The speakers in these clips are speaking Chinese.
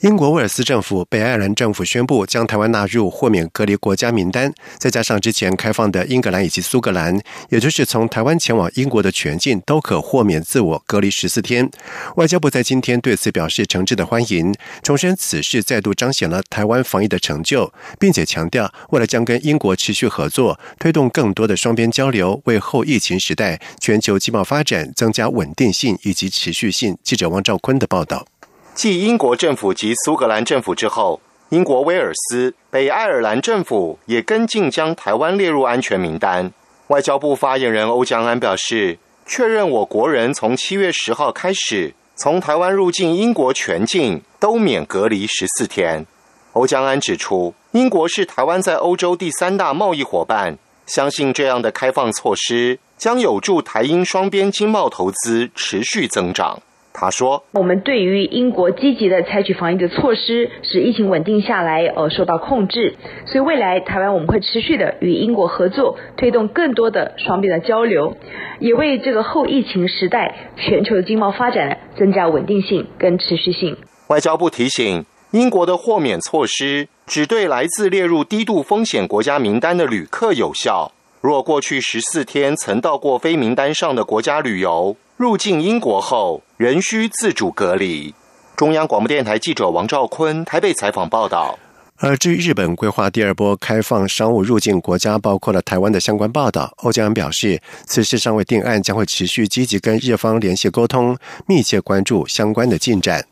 英国威尔斯政府、北爱尔兰政府宣布将台湾纳入豁免隔离国家名单，再加上之前开放的英格兰以及苏格兰，也就是从台湾前往英国的全境都可豁免自我隔离十四天。外交部在今天对此表示诚挚的欢迎，重申此事再度彰显了台湾防疫的成就，并且强调为了将跟英国持续合作，推动更多的双边交流，为后疫情时代全球经贸发展增加稳定性以及持续性。记者王兆坤的报道。继英国政府及苏格兰政府之后，英国威尔斯、北爱尔兰政府也跟进将台湾列入安全名单。外交部发言人欧江安表示，确认我国人从七月十号开始从台湾入境英国全境都免隔离十四天。欧江安指出，英国是台湾在欧洲第三大贸易伙伴，相信这样的开放措施将有助台英双边经贸投资持续增长。他说：“我们对于英国积极的采取防疫的措施，使疫情稳定下来，呃，受到控制。所以未来台湾我们会持续的与英国合作，推动更多的双边的交流，也为这个后疫情时代全球的经贸发展增加稳定性跟持续性。”外交部提醒，英国的豁免措施只对来自列入低度风险国家名单的旅客有效。若过去十四天曾到过非名单上的国家旅游，入境英国后。仍需自主隔离。中央广播电台记者王兆坤台北采访报道。而至于日本规划第二波开放商务入境国家，包括了台湾的相关报道，欧江恩表示，此事尚未定案，将会持续积极跟日方联系沟通，密切关注相关的进展。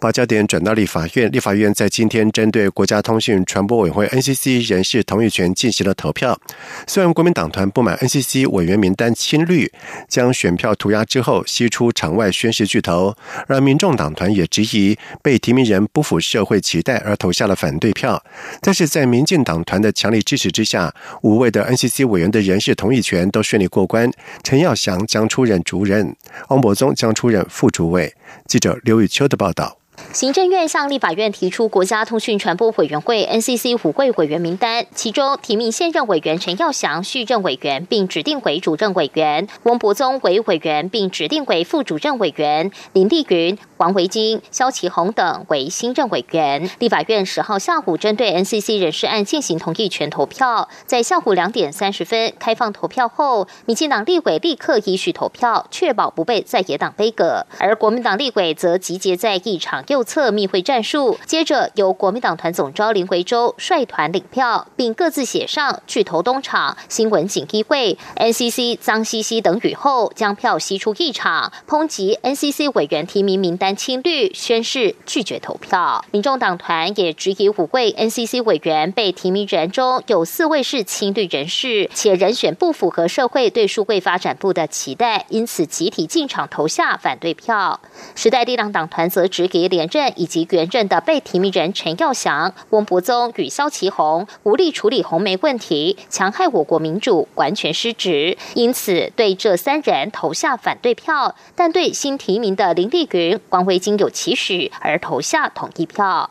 把焦点转到立法院，立法院在今天针对国家通讯传播委员会 NCC 人事同意权进行了投票。虽然国民党团不满 NCC 委员名单亲绿，将选票涂鸦之后吸出场外宣誓巨头，而民众党团也质疑被提名人不符社会期待而投下了反对票。但是在民进党团的强力支持之下，五位的 NCC 委员的人事同意权都顺利过关。陈耀祥将出任主任，汪博宗将出任副主委。记者刘宇秋的报道。行政院向立法院提出国家通讯传播委员会 NCC 五位委员名单，其中提名现任委员陈耀祥续任委员，并指定为主任委员；翁博宗为委员，并指定为副主任委员；林丽云、王维金、肖其宏等为新任委员。立法院十号下午针对 NCC 人事案进行同意权投票，在下午两点三十分开放投票后，民进党立委立刻依序投票，确保不被在野党背阁，而国民党立委则集结在一场右。侧密会战术，接着由国民党团总召林维洲率团领票，并各自写上“巨头东厂”、“新闻锦衣会”、“NCC 脏兮兮”等语后，将票吸出议场，抨击 NCC 委员提名名单青绿，宣誓拒绝投票。民众党团也质疑五位 NCC 委员被提名人中有四位是青绿人士，且人选不符合社会对数位发展部的期待，因此集体进场投下反对票。时代力量党团则直给连任以及原任的被提名人陈耀祥、翁博宗与萧其宏无力处理红媒问题，强害我国民主，完全失职，因此对这三人投下反对票，但对新提名的林丽云、王维金有期许而投下同意票。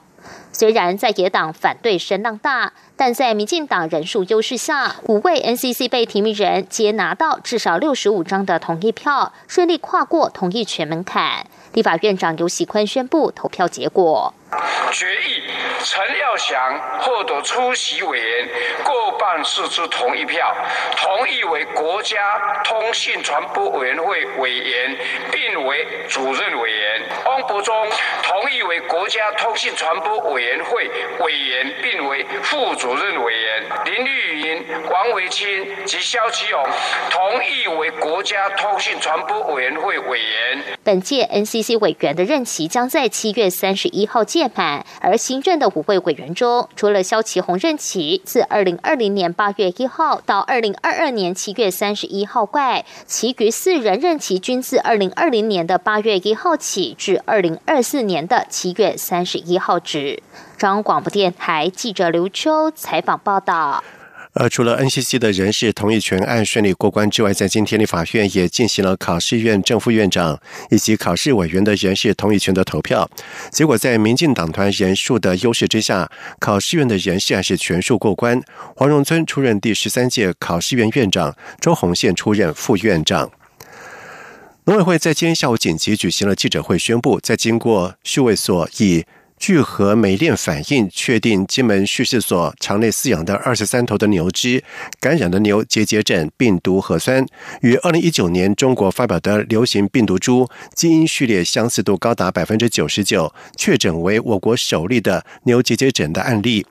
虽然在野党反对声浪大，但在民进党人数优势下，五位 NCC 被提名人皆拿到至少六十五张的同意票，顺利跨过同意权门槛。立法院长刘喜宽宣布投票结果。决议陈耀祥获得出席委员过半数之同意票，同意为国家通信传播委员会委员，并为主任委员。汪博忠同意为国家通信传播委员会委员，并为副主任委员。林玉云、王维清及肖其勇同意为国家通信传播委员会委员。本届 NCC 委员的任期将在七月三十一号届满，而新任的五位委员中，除了肖其宏任期自二零二零年八月一号到二零二二年七月三十一号外，其余四人任期均自二零二零年的八月一号起至二零二四年的七月三十一号止。中央广播电台记者刘秋采访报道。而除了 NCC 的人事同意权案顺利过关之外，在今天立法院也进行了考试院正副院长以及考试委员的人事同意权的投票。结果在民进党团人数的优势之下，考试院的人事还是全数过关。黄荣村出任第十三届考试院院长，周鸿宪出任副院长。农委会在今天下午紧急举行了记者会，宣布在经过畜卫所以。聚合酶链反应确定金门畜试所场内饲养的二十三头的牛只感染的牛结节疹病毒核酸，与二零一九年中国发表的流行病毒株基因序列相似度高达百分之九十九，确诊为我国首例的牛结节疹的案例。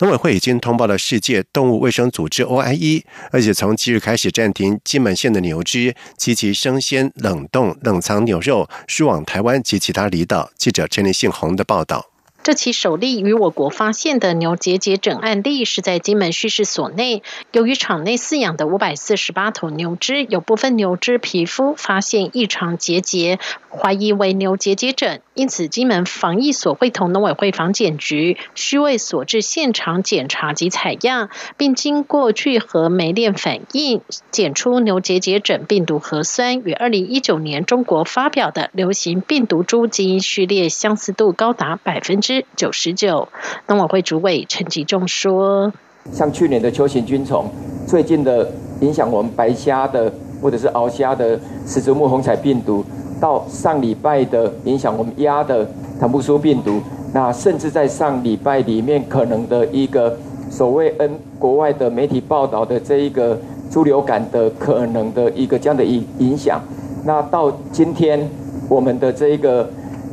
农委会已经通报了世界动物卫生组织 OIE，而且从即日开始暂停金门县的牛只及其生鲜、冷冻、冷藏牛肉输往台湾及其他离岛。记者陈立信宏的报道。这起首例于我国发现的牛结节疹案例是在金门畜试所内，由于场内饲养的五百四十八头牛只有部分牛只皮肤发现异常结节，怀疑为牛结节疹，因此金门防疫所会同农委会防检局、需卫所至现场检查及采样，并经过聚合酶链反应检出牛结节疹病毒核酸与二零一九年中国发表的流行病毒株基因序列相似度高达百分之。九十九，农委会主委陈吉仲说：“像去年的球形菌虫，最近的影响我们白虾的或者是鳌虾的始祖目红彩病毒，到上礼拜的影响我们鸭的坦布苏病毒，那甚至在上礼拜里面可能的一个所谓 N 国外的媒体报道的这一个猪流感的可能的一个这样的影影响，那到今天我们的这一个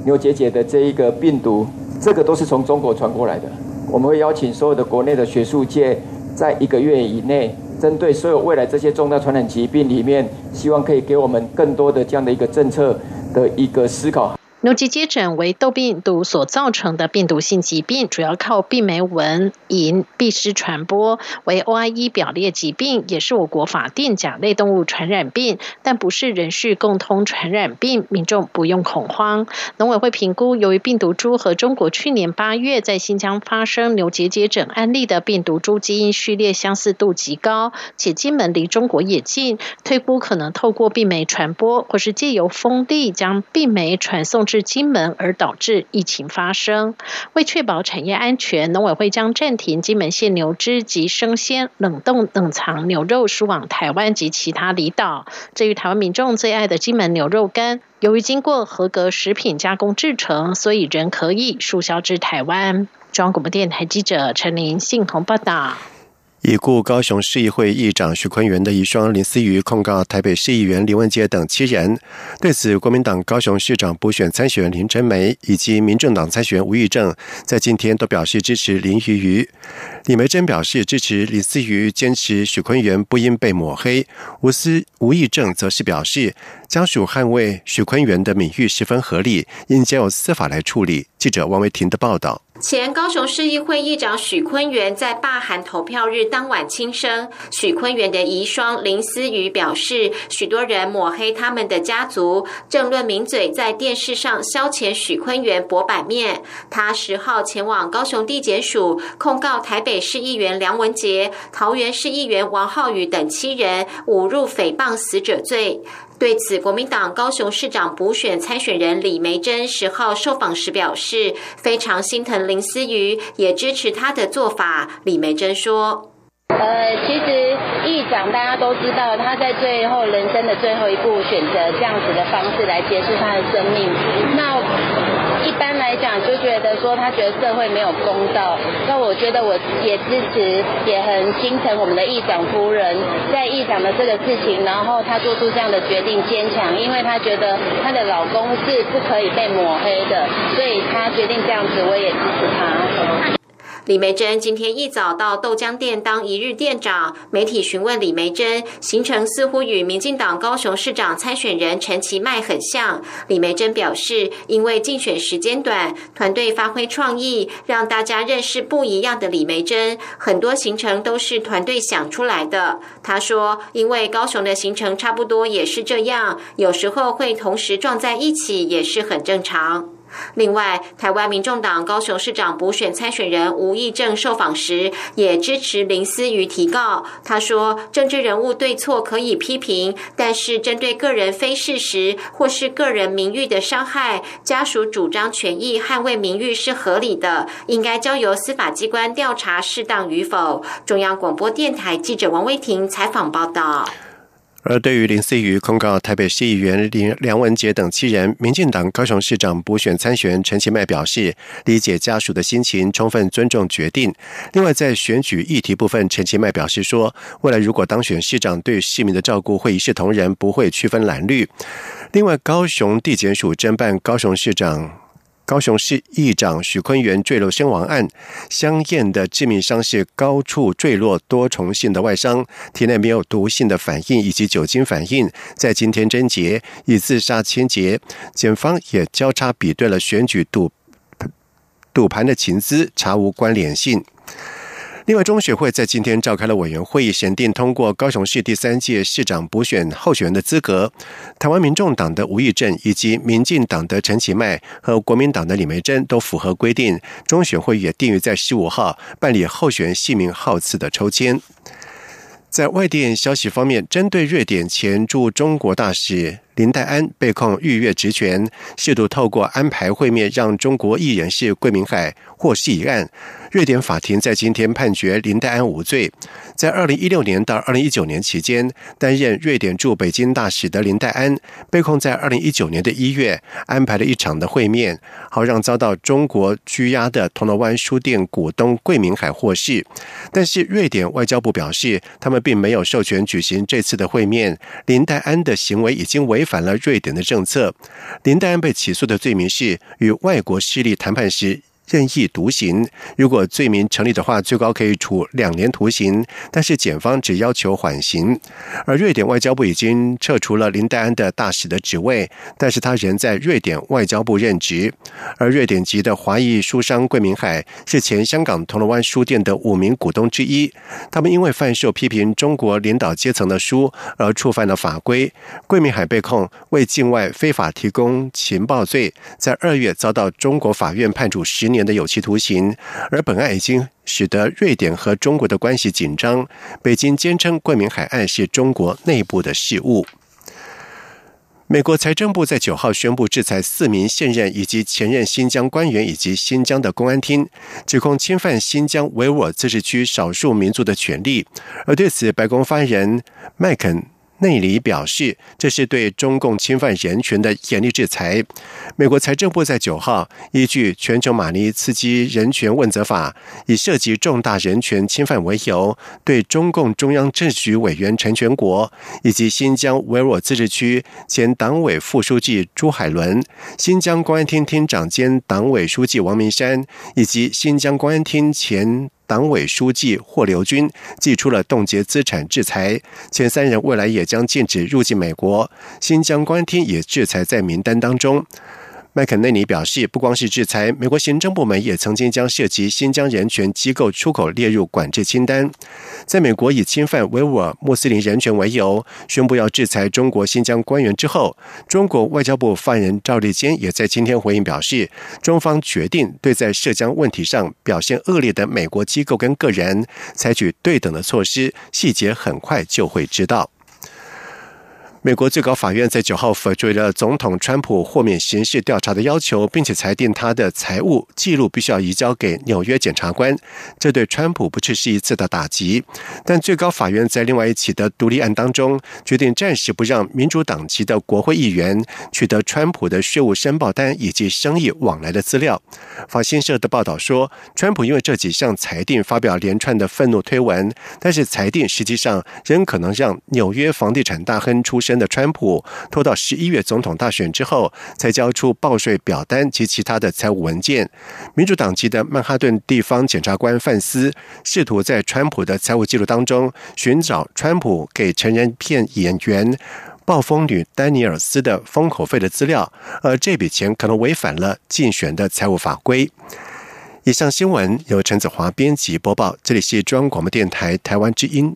牛结节的这一个病毒。”这个都是从中国传过来的。我们会邀请所有的国内的学术界，在一个月以内，针对所有未来这些重大传染疾病里面，希望可以给我们更多的这样的一个政策的一个思考。牛结节疹为痘病毒所造成的病毒性疾病，主要靠病媒蚊蝇蜱虱传播，为 OIE 表列疾病，也是我国法定甲类动物传染病，但不是人畜共通传染病，民众不用恐慌。农委会评估，由于病毒株和中国去年八月在新疆发生牛结节疹案例的病毒株基因序列相似度极高，且金门离中国也近，推估可能透过病媒传播，或是借由风力将病媒传送。至金门而导致疫情发生，为确保产业安全，农委会将暂停金门县牛只及生鲜、冷冻、冷藏牛肉输往台湾及其他离岛。至于台湾民众最爱的金门牛肉干，由于经过合格食品加工制成，所以仍可以输销至台湾。中央广播电台记者陈琳信宏报道。已故高雄市议会议长许坤元的遗孀林思瑜控告台北市议员林文杰等七人。对此，国民党高雄市长补选参选人林真梅以及民政党参选人吴玉正在今天都表示支持林瑜瑜。李梅珍表示支持林思瑜，坚持许坤元不应被抹黑。吴思吴义正则是表示，家属捍卫许坤元的名誉十分合理，应交由司法来处理。记者王维婷的报道。前高雄市议会议长许坤元在罢韩投票日当晚轻生。许坤元的遗孀林思雨表示，许多人抹黑他们的家族，政论名嘴在电视上消遣许坤元博版面。他十号前往高雄地检署控告台北市议员梁文杰、桃园市议员王浩宇等七人侮辱诽谤死者罪。对此，国民党高雄市长补选参选人李梅珍十号受访时表示，非常心疼林思瑜，也支持他的做法。李梅珍说：“呃，其实议长大家都知道，他在最后人生的最后一步，选择这样子的方式来结束他的生命。那。”来讲，就觉得说他觉得社会没有公道。那我觉得我也支持，也很心疼我们的议长夫人，在议长的这个事情，然后她做出这样的决定，坚强，因为她觉得她的老公是不可以被抹黑的，所以她决定这样子，我也支持她。李梅珍今天一早到豆浆店当一日店长，媒体询问李梅珍行程似乎与民进党高雄市长参选人陈其迈很像。李梅珍表示，因为竞选时间短，团队发挥创意，让大家认识不一样的李梅珍。很多行程都是团队想出来的。他说，因为高雄的行程差不多也是这样，有时候会同时撞在一起，也是很正常。另外，台湾民众党高雄市长补选参选人吴益政受访时，也支持林思瑜提告。他说：“政治人物对错可以批评，但是针对个人非事实或是个人名誉的伤害，家属主张权益捍卫名誉是合理的，应该交由司法机关调查适当与否。”中央广播电台记者王威婷采访报道。而对于林思瑜控告台北市议员林梁文杰等七人，民进党高雄市长补选参选陈其迈表示，理解家属的心情，充分尊重决定。另外，在选举议题部分，陈其迈表示说，未来如果当选市长，对市民的照顾会一视同仁，不会区分蓝绿。另外，高雄地检署侦办高雄市长。高雄市议长许坤元坠楼身亡案，香艳的致命伤是高处坠落多重性的外伤，体内没有毒性的反应以及酒精反应，在今天侦结，以自杀牵结。检方也交叉比对了选举赌赌盘的情资，查无关联性。另外，中学会在今天召开了委员会议，审定通过高雄市第三届市长补选候选人的资格。台湾民众党的吴益政以及民进党的陈其迈和国民党的李梅珍都符合规定。中选会也定于在十五号办理候选人姓名号次的抽签。在外电消息方面，针对瑞典前驻中国大使林黛安被控逾越职权，试图透过安排会面让中国艺人士桂明海获释一案。瑞典法庭在今天判决林黛安无罪。在二零一六年到二零一九年期间，担任瑞典驻北京大使的林黛安被控在二零一九年的一月安排了一场的会面，好让遭到中国拘押的铜锣湾书店股东桂明海获释。但是瑞典外交部表示，他们并没有授权举行这次的会面。林黛安的行为已经违反了瑞典的政策。林黛安被起诉的罪名是与外国势力谈判时。任意独行，如果罪名成立的话，最高可以处两年徒刑。但是检方只要求缓刑。而瑞典外交部已经撤除了林黛安的大使的职位，但是他仍在瑞典外交部任职。而瑞典籍的华裔书商桂明海是前香港铜锣湾书店的五名股东之一。他们因为贩售批评中国领导阶层的书而触犯了法规。桂明海被控为境外非法提供情报罪，在二月遭到中国法院判处十年。年的有期徒刑，而本案已经使得瑞典和中国的关系紧张。北京坚称桂明海岸是中国内部的事务。美国财政部在九号宣布制裁四名现任以及前任新疆官员以及新疆的公安厅，指控侵犯新疆维吾尔自治区少数民族的权利。而对此，白宫发言人麦肯。内里表示，这是对中共侵犯人权的严厉制裁。美国财政部在九号依据《全球马尼茨基人权问责法》，以涉及重大人权侵犯为由，对中共中央政治局委员陈全国以及新疆维吾尔自治区前党委副书记朱海伦、新疆公安厅厅长兼党委书记王明山以及新疆公安厅前。党委书记霍留军寄出了冻结资产制裁，前三人未来也将禁止入境美国。新疆官厅也制裁在名单当中。麦肯内尼表示，不光是制裁，美国行政部门也曾经将涉及新疆人权机构出口列入管制清单。在美国以侵犯维吾尔穆斯林人权为由，宣布要制裁中国新疆官员之后，中国外交部发言人赵立坚也在今天回应表示，中方决定对在涉疆问题上表现恶劣的美国机构跟个人采取对等的措施，细节很快就会知道。美国最高法院在九号否决了总统川普豁免刑事调查的要求，并且裁定他的财务记录必须要移交给纽约检察官。这对川普不只是一次的打击。但最高法院在另外一起的独立案当中，决定暂时不让民主党籍的国会议员取得川普的税务申报单以及生意往来的资料。法新社的报道说，川普因为这几项裁定发表连串的愤怒推文，但是裁定实际上仍可能让纽约房地产大亨出身。的川普拖到十一月总统大选之后，才交出报税表单及其他的财务文件。民主党籍的曼哈顿地方检察官范斯试图在川普的财务记录当中寻找川普给成人片演员暴风女丹尼尔斯的封口费的资料，而这笔钱可能违反了竞选的财务法规。以上新闻由陈子华编辑播报，这里是中央广播电台台湾之音。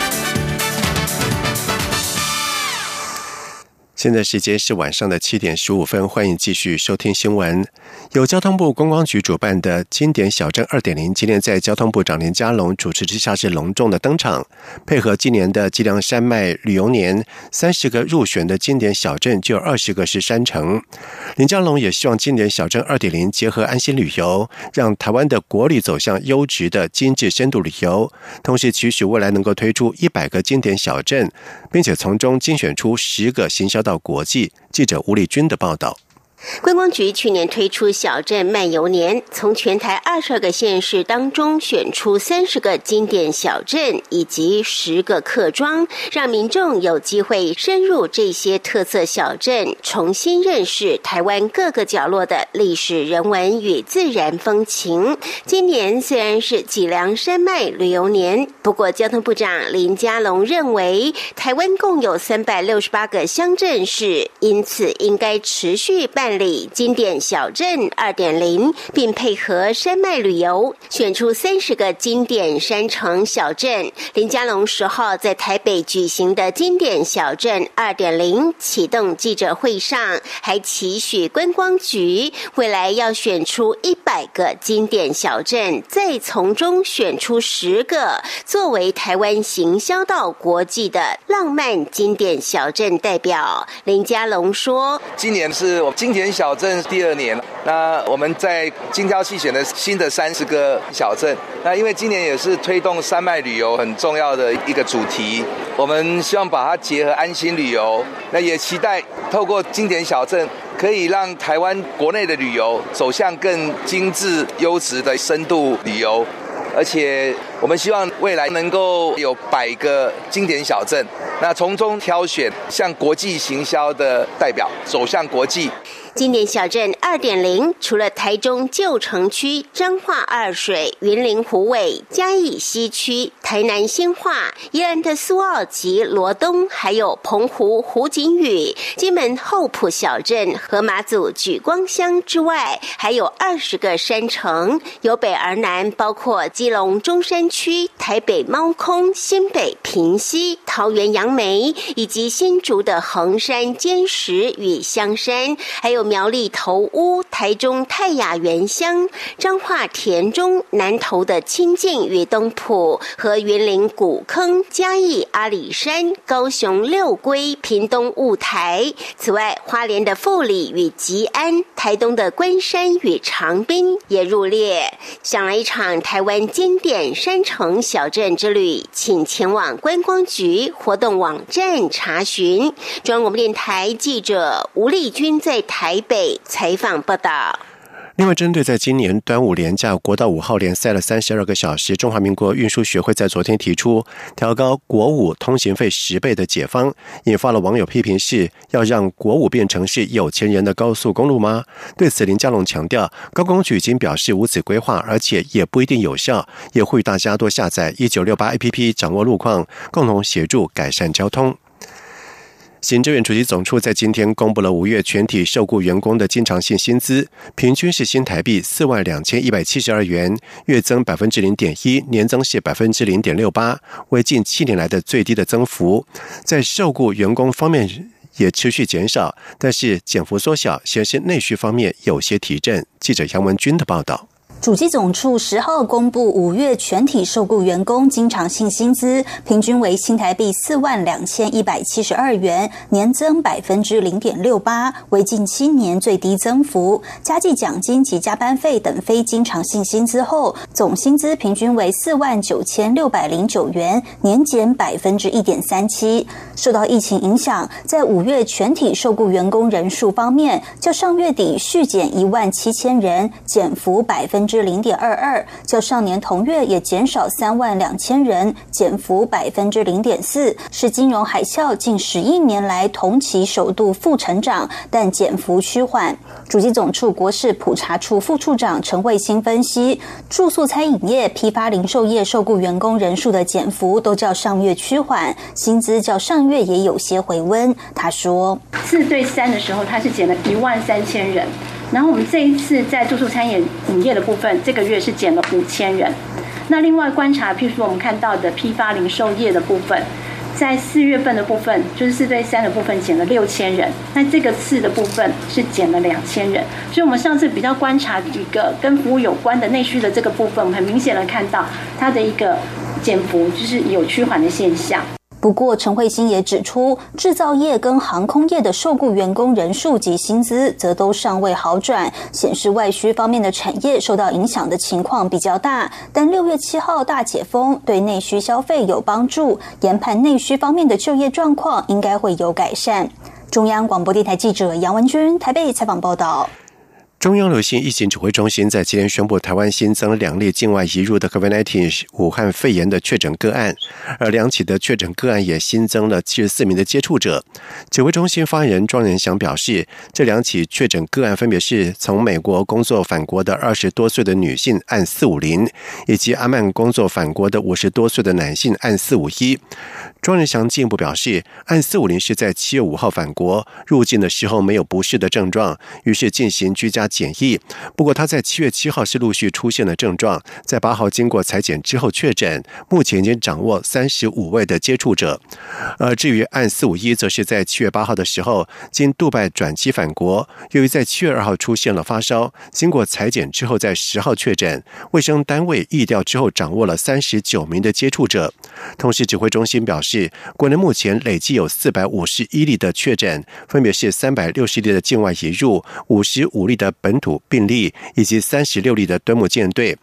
现在时间是晚上的七点十五分，欢迎继续收听新闻。由交通部观光局主办的经典小镇二点零，今天在交通部长林佳龙主持之下是隆重的登场。配合今年的脊梁山脉旅游年，三十个入选的经典小镇就有二十个是山城。林佳龙也希望经典小镇二点零结合安心旅游，让台湾的国旅走向优质的精致深度旅游。同时，期许未来能够推出一百个经典小镇，并且从中精选出十个行销到到国际。记者吴丽君的报道。观光局去年推出小镇漫游年，从全台二十二个县市当中选出三十个经典小镇以及十个客庄，让民众有机会深入这些特色小镇，重新认识台湾各个角落的历史人文与自然风情。今年虽然是脊梁山脉旅游年，不过交通部长林佳龙认为，台湾共有三百六十八个乡镇市，因此应该持续办。办理经典小镇二点零，并配合山脉旅游，选出三十个经典山城小镇。林佳龙十号在台北举行的经典小镇二点零启动记者会上，还期许观光局未来要选出一百个经典小镇，再从中选出十个作为台湾行销到国际的浪漫经典小镇代表。林佳龙说：“今年是我今年典。”小镇第二年，那我们在精挑细选的新的三十个小镇。那因为今年也是推动山脉旅游很重要的一个主题，我们希望把它结合安心旅游。那也期待透过经典小镇，可以让台湾国内的旅游走向更精致、优质的深度旅游。而且我们希望未来能够有百个经典小镇，那从中挑选向国际行销的代表，走向国际。经典小镇二点零，除了台中旧城区、彰化二水、云林湖尾、嘉义西区、台南新化、宜兰的苏澳及罗东，还有澎湖湖景屿、金门后埔小镇和马祖举光乡之外，还有二十个山城，由北而南，包括基隆中山区、台北猫空、新北平溪、桃园杨梅，以及新竹的横山尖石与香山，还有。苗栗头屋、台中泰雅园乡、彰化田中、南投的清境与东埔和云林古坑、嘉义阿里山、高雄六龟、屏东雾台。此外，花莲的富里与吉安、台东的关山与长滨也入列。想来一场台湾经典山城小镇之旅，请前往观光局活动网站查询。中央广播电台记者吴丽君在台。台北采访报道。另外，针对在今年端午连假国道五号连塞了三十二个小时，中华民国运输学会在昨天提出调高国五通行费十倍的解方，引发了网友批评：是要让国五变成是有钱人的高速公路吗？对此，林佳龙强调，高公局已经表示无此规划，而且也不一定有效，也呼吁大家多下载一九六八 APP，掌握路况，共同协助改善交通。行政院主席总处在今天公布了五月全体受雇员工的经常性薪资，平均是新台币四万两千一百七十二元，月增百分之零点一，年增是百分之零点六八，为近七年来的最低的增幅。在受雇员工方面也持续减少，但是减幅缩小，显示内需方面有些提振。记者杨文军的报道。主机总处十号公布五月全体受雇员工经常性薪资，平均为新台币四万两千一百七十二元，年增百分之零点六八，为近七年最低增幅。加计奖金及加班费等非经常性薪资后，总薪资平均为四万九千六百零九元，年减百分之一点三七。受到疫情影响，在五月全体受雇员工人数方面，较上月底续减一万七千人，减幅百分。至零点二二，较上年同月也减少三万两千人，减幅百分之零点四，是金融海啸近十一年来同期首度负成长，但减幅趋缓。主机总处国事普查处副处长陈慧欣分析，住宿餐饮业、批发零售业受雇员工人数的减幅都较上月趋缓，薪资较上月也有些回温。他说，四对三的时候，他是减了一万三千人。然后我们这一次在住宿餐饮营业的部分，这个月是减了五千人。那另外观察，譬如说我们看到的批发零售业的部分，在四月份的部分，就是四对三的部分减了六千人，那这个次的部分是减了两千人。所以，我们上次比较观察一个跟服务有关的内需的这个部分，我们很明显的看到它的一个减幅，就是有趋缓的现象。不过，陈慧欣也指出，制造业跟航空业的受雇员工人数及薪资则都尚未好转，显示外需方面的产业受到影响的情况比较大。但六月七号大解封对内需消费有帮助，研判内需方面的就业状况应该会有改善。中央广播电台记者杨文君台北采访报道。中央流行疫情指挥中心在今天宣布，台湾新增两例境外移入的 COVID-19 武汉肺炎的确诊个案，而两起的确诊个案也新增了七十四名的接触者。指挥中心发言人庄仁祥表示，这两起确诊个案分别是从美国工作返国的二十多岁的女性按四五零，以及阿曼工作返国的五十多岁的男性按四五一。庄仁祥进一步表示，按四五零是在七月五号返国入境的时候没有不适的症状，于是进行居家检疫。不过他在七月七号是陆续出现了症状，在八号经过裁剪之后确诊，目前已经掌握三十五位的接触者。而至于按四五一，则是在七月八号的时候经杜拜转机返国，由于在七月二号出现了发烧，经过裁剪之后在十号确诊，卫生单位疫调之后掌握了三十九名的接触者。同时，指挥中心表示。国内目前累计有四百五十一例的确诊，分别是三百六十例的境外移入、五十五例的本土病例以及三十六例的端木舰队。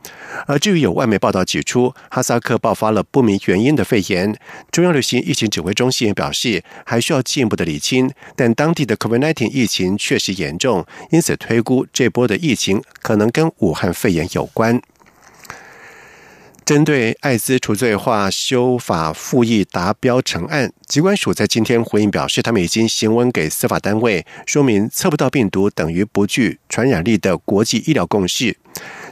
而至于有外媒报道指出哈萨克爆发了不明原因的肺炎，中央流行疫情指挥中心也表示还需要进一步的理清，但当地的 COVID-19 疫情确实严重，因此推估这波的疫情可能跟武汉肺炎有关。针对艾滋除罪化修法复议达标成案，机关署在今天回应表示，他们已经行文给司法单位，说明测不到病毒等于不具传染力的国际医疗共识。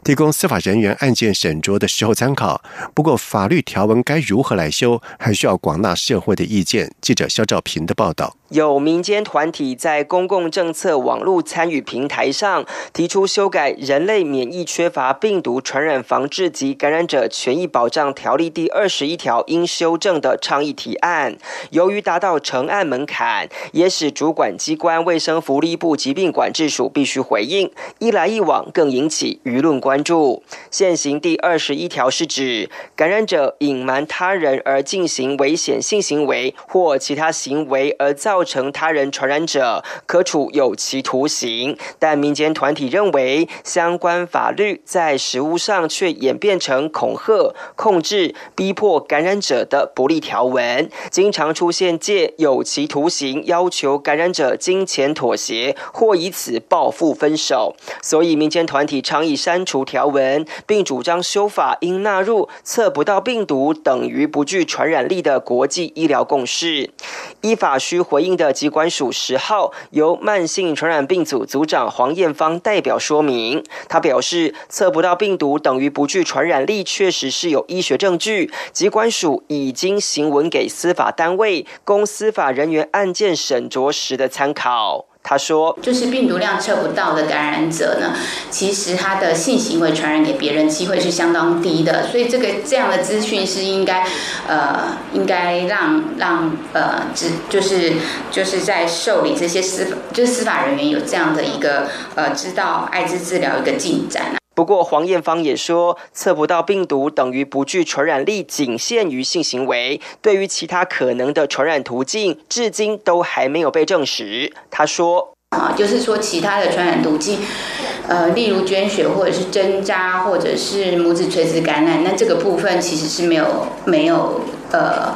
提供司法人员案件审酌的时候参考。不过，法律条文该如何来修，还需要广纳社会的意见。记者肖兆平的报道。有民间团体在公共政策网络参与平台上提出修改《人类免疫缺乏病毒传染防治及感染者权益保障条例》第二十一条应修正的倡议提案。由于达到成案门槛，也使主管机关卫生福利部疾病管制署必须回应。一来一往，更引起舆论关关注。现行第二十一条是指感染者隐瞒他人而进行危险性行为或其他行为而造。成他人传染者，可处有期徒刑。但民间团体认为，相关法律在实务上却演变成恐吓、控制、逼迫感染者的不利条文，经常出现借有期徒刑要求感染者金钱妥协，或以此报复分手。所以，民间团体倡议删除条文，并主张修法应纳入测不到病毒等于不具传染力的国际医疗共识。依法需回。应的机关署十号由慢性传染病组组长黄艳芳代表说明，他表示测不到病毒等于不具传染力，确实是有医学证据。机关署已经行文给司法单位，供司法人员案件审酌时的参考。他说：“就是病毒量测不到的感染者呢，其实他的性行为传染给别人机会是相当低的，所以这个这样的资讯是应该，呃，应该让让呃，只就是就是在受理这些司就是司法人员有这样的一个呃，知道艾滋治疗一个进展啊。”不过，黄艳芳也说，测不到病毒等于不具传染力，仅限于性行为。对于其他可能的传染途径，至今都还没有被证实。他说：“啊，就是说其他的传染途径，呃，例如捐血或者是针扎，或者是母子垂直感染，那这个部分其实是没有没有呃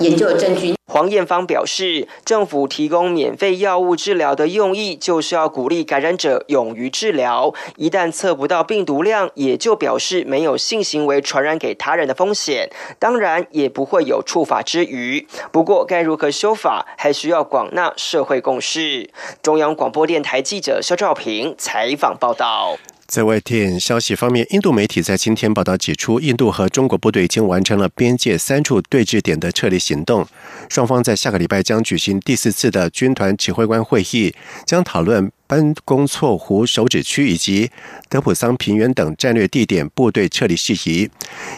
研究的证据。”黄艳芳表示，政府提供免费药物治疗的用意，就是要鼓励感染者勇于治疗。一旦测不到病毒量，也就表示没有性行为传染给他人的风险，当然也不会有触法之余。不过，该如何修法，还需要广纳社会共识。中央广播电台记者肖兆平采访报道。在外电消息方面，印度媒体在今天报道指出，印度和中国部队已经完成了边界三处对峙点的撤离行动。双方在下个礼拜将举行第四次的军团指挥官会议，将讨论。班公错湖手指区以及德普桑平原等战略地点部队撤离事宜。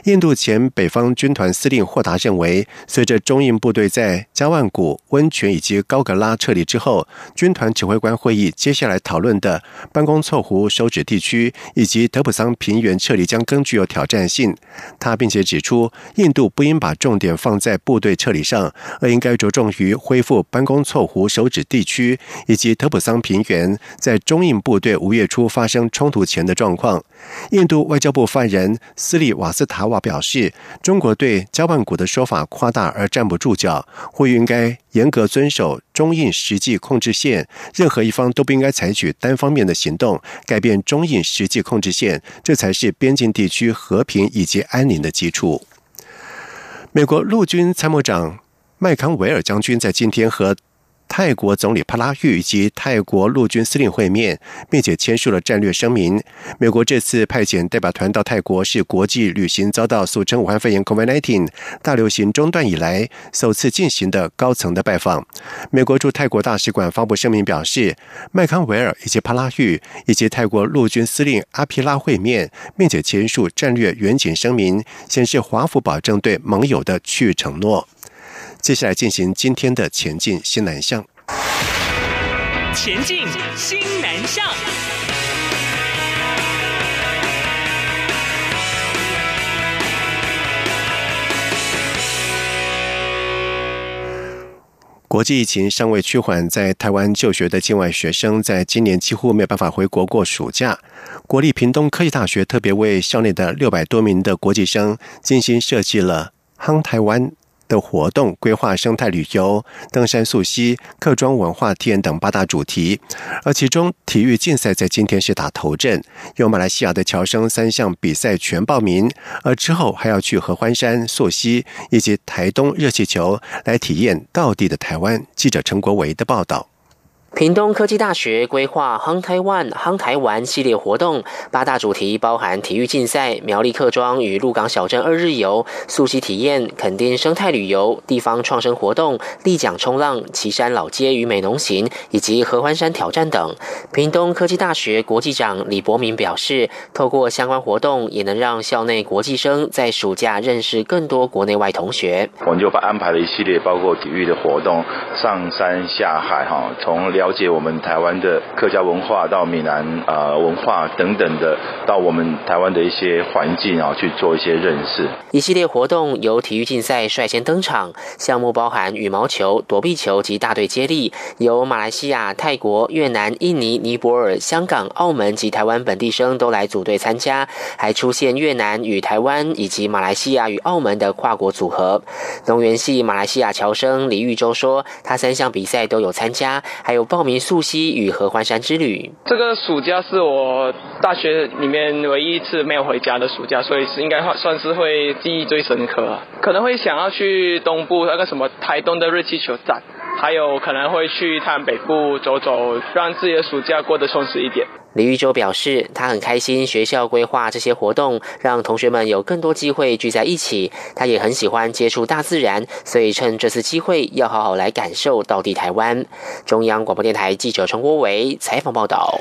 印度前北方军团司令霍达认为，随着中印部队在加万谷温泉以及高格拉撤离之后，军团指挥官会议接下来讨论的班公错湖手指地区以及德普桑平原撤离将更具有挑战性。他并且指出，印度不应把重点放在部队撤离上，而应该着重于恢复班公错湖手指地区以及德普桑平原在中印部队五月初发生冲突前的状况。印度外交部发言人斯里瓦斯塔瓦表示，中国对加万谷的说法夸大而站不住脚，呼吁应该严格遵守中印实际控制线，任何一方都不应该采取单方面的行动改变中印实际控制线，这才是边境地区和平以及安宁的基础。美国陆军参谋长麦康维尔将军在今天和。泰国总理帕拉育以及泰国陆军司令会面，并且签署了战略声明。美国这次派遣代表团到泰国，是国际旅行遭到俗称武汉肺炎 （COVID-19） 大流行中断以来首次进行的高层的拜访。美国驻泰国大使馆发布声明表示，麦康维尔以及帕拉育以及泰国陆军司令阿皮拉会面，并且签署战略远景声明，显示华府保证对盟友的区域承诺。接下来进行今天的前进新南向。前进新南向。国际疫情尚未趋缓，在台湾就学的境外学生，在今年几乎没有办法回国过暑假。国立屏东科技大学特别为校内的六百多名的国际生精心设计了“夯台湾”。的活动规划生态旅游、登山溯溪、客庄文化体验等八大主题，而其中体育竞赛在今天是打头阵，有马来西亚的侨生三项比赛全报名，而之后还要去合欢山溯溪以及台东热气球来体验到地的台湾。记者陈国维的报道。屏东科技大学规划“夯台湾、夯台湾”系列活动，八大主题包含体育竞赛、苗栗客庄与鹿港小镇二日游、溯溪体验、垦丁生态旅游、地方创生活动、立桨冲浪、旗山老街与美浓行，以及合欢山挑战等。屏东科技大学国际长李博明表示，透过相关活动，也能让校内国际生在暑假认识更多国内外同学。我们就把安排了一系列包括体育的活动，上山下海，哈，从了解我们台湾的客家文化，到闽南啊文化等等的，到我们台湾的一些环境啊，去做一些认识。一系列活动由体育竞赛率先登场，项目包含羽毛球、躲避球及大队接力，由马来西亚、泰国、越南、印尼、尼泊尔、香港、澳门及台湾本地生都来组队参加，还出现越南与台湾以及马来西亚与澳门的跨国组合。农园系马来西亚侨生李玉洲说，他三项比赛都有参加，还有报名溯溪与合欢山之旅。这个暑假是我大学里面唯一一次没有回家的暑假，所以是应该算是会记忆最深刻。可能会想要去东部那个什么台东的热气球站，还有可能会去一趟北部走走，让自己的暑假过得充实一点。李玉洲表示，他很开心学校规划这些活动，让同学们有更多机会聚在一起。他也很喜欢接触大自然，所以趁这次机会要好好来感受到地台湾。中央广播电台记者陈国伟采访报道。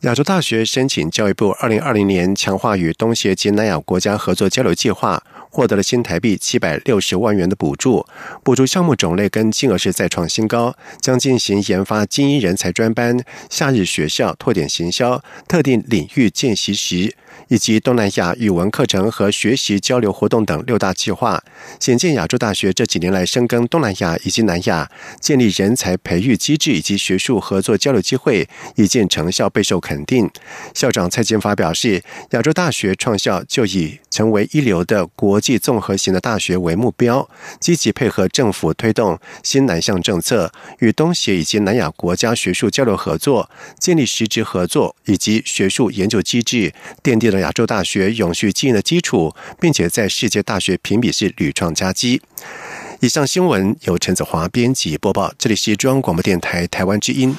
亚洲大学申请教育部二零二零年强化与东协及南亚国家合作交流计划，获得了新台币七百六十万元的补助。补助项目种类跟金额是再创新高，将进行研发精英人才专班、夏日学校拓展行销、特定领域见习时。以及东南亚语文课程和学习交流活动等六大计划，显见亚洲大学这几年来深耕东南亚以及南亚，建立人才培育机制以及学术合作交流机会，已见成效备受肯定。校长蔡建发表示，亚洲大学创校就以成为一流的国际综合型的大学为目标，积极配合政府推动新南向政策，与东协以及南亚国家学术交流合作，建立实质合作以及学术研究机制，奠定了。亚洲大学永续经营的基础，并且在世界大学评比是屡创佳绩。以上新闻由陈子华编辑播报，这里是中央广播电台台湾之音。